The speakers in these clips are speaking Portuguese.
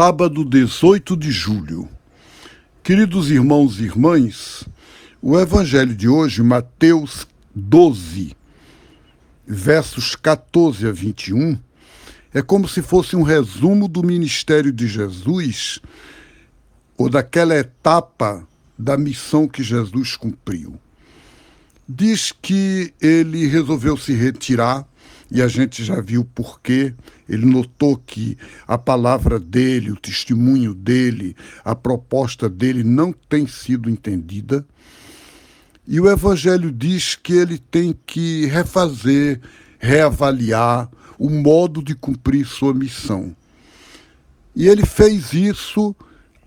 Sábado 18 de julho. Queridos irmãos e irmãs, o evangelho de hoje, Mateus 12, versos 14 a 21, é como se fosse um resumo do ministério de Jesus ou daquela etapa da missão que Jesus cumpriu. Diz que ele resolveu se retirar e a gente já viu por quê. Ele notou que a palavra dele, o testemunho dele, a proposta dele não tem sido entendida. E o Evangelho diz que ele tem que refazer, reavaliar o modo de cumprir sua missão. E ele fez isso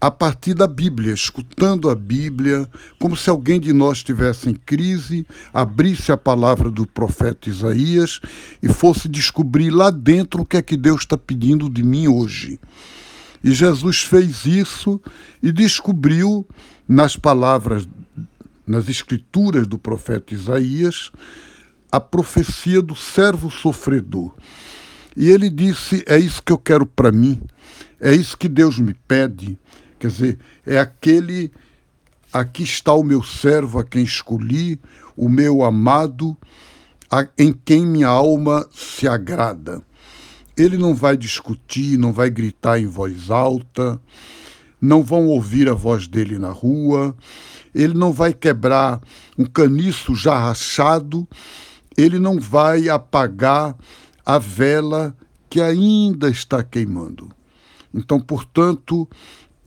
a partir da Bíblia, escutando a Bíblia, como se alguém de nós estivesse em crise, abrisse a palavra do profeta Isaías e fosse descobrir lá dentro o que é que Deus está pedindo de mim hoje. E Jesus fez isso e descobriu nas palavras, nas escrituras do profeta Isaías, a profecia do servo sofredor. E ele disse: É isso que eu quero para mim, é isso que Deus me pede Quer dizer, é aquele. Aqui está o meu servo a quem escolhi, o meu amado, a, em quem minha alma se agrada. Ele não vai discutir, não vai gritar em voz alta, não vão ouvir a voz dele na rua, ele não vai quebrar um caniço já rachado, ele não vai apagar a vela que ainda está queimando. Então, portanto,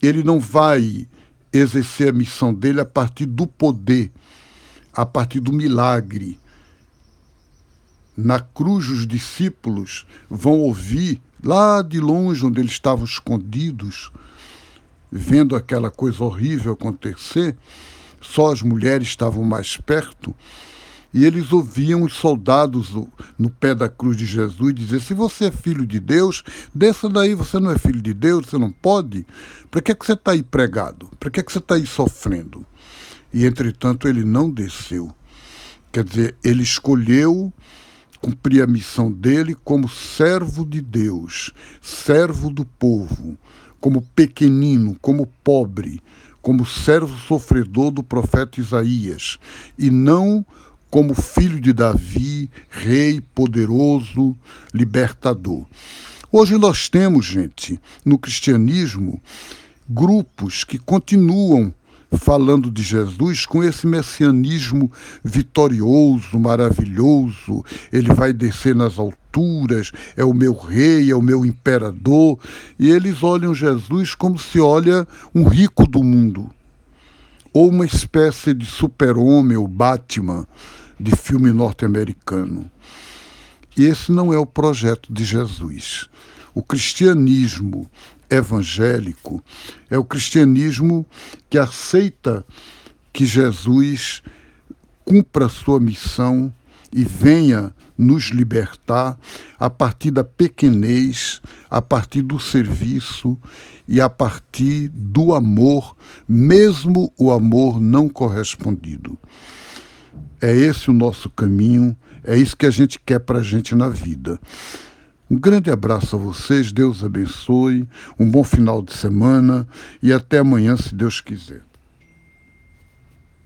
ele não vai exercer a missão dele a partir do poder, a partir do milagre. Na cruz, os discípulos vão ouvir, lá de longe, onde eles estavam escondidos, vendo aquela coisa horrível acontecer, só as mulheres estavam mais perto, e eles ouviam os soldados no pé da cruz de Jesus dizer: se você é filho de Deus, desça daí, você não é filho de Deus, você não pode. Para que, é que você está aí pregado? Para que, é que você está aí sofrendo? E entretanto ele não desceu. Quer dizer, ele escolheu cumprir a missão dele como servo de Deus, servo do povo, como pequenino, como pobre, como servo sofredor do profeta Isaías, e não como filho de Davi, rei poderoso, libertador. Hoje nós temos, gente, no cristianismo, grupos que continuam falando de Jesus com esse messianismo vitorioso, maravilhoso. Ele vai descer nas alturas, é o meu rei, é o meu imperador. E eles olham Jesus como se olha um rico do mundo, ou uma espécie de super-homem, o Batman de filme norte-americano. Esse não é o projeto de Jesus. O cristianismo evangélico é o cristianismo que aceita que Jesus cumpra sua missão e venha nos libertar a partir da pequenez, a partir do serviço e a partir do amor, mesmo o amor não correspondido. É esse o nosso caminho, é isso que a gente quer para a gente na vida. Um grande abraço a vocês, Deus abençoe, um bom final de semana e até amanhã, se Deus quiser.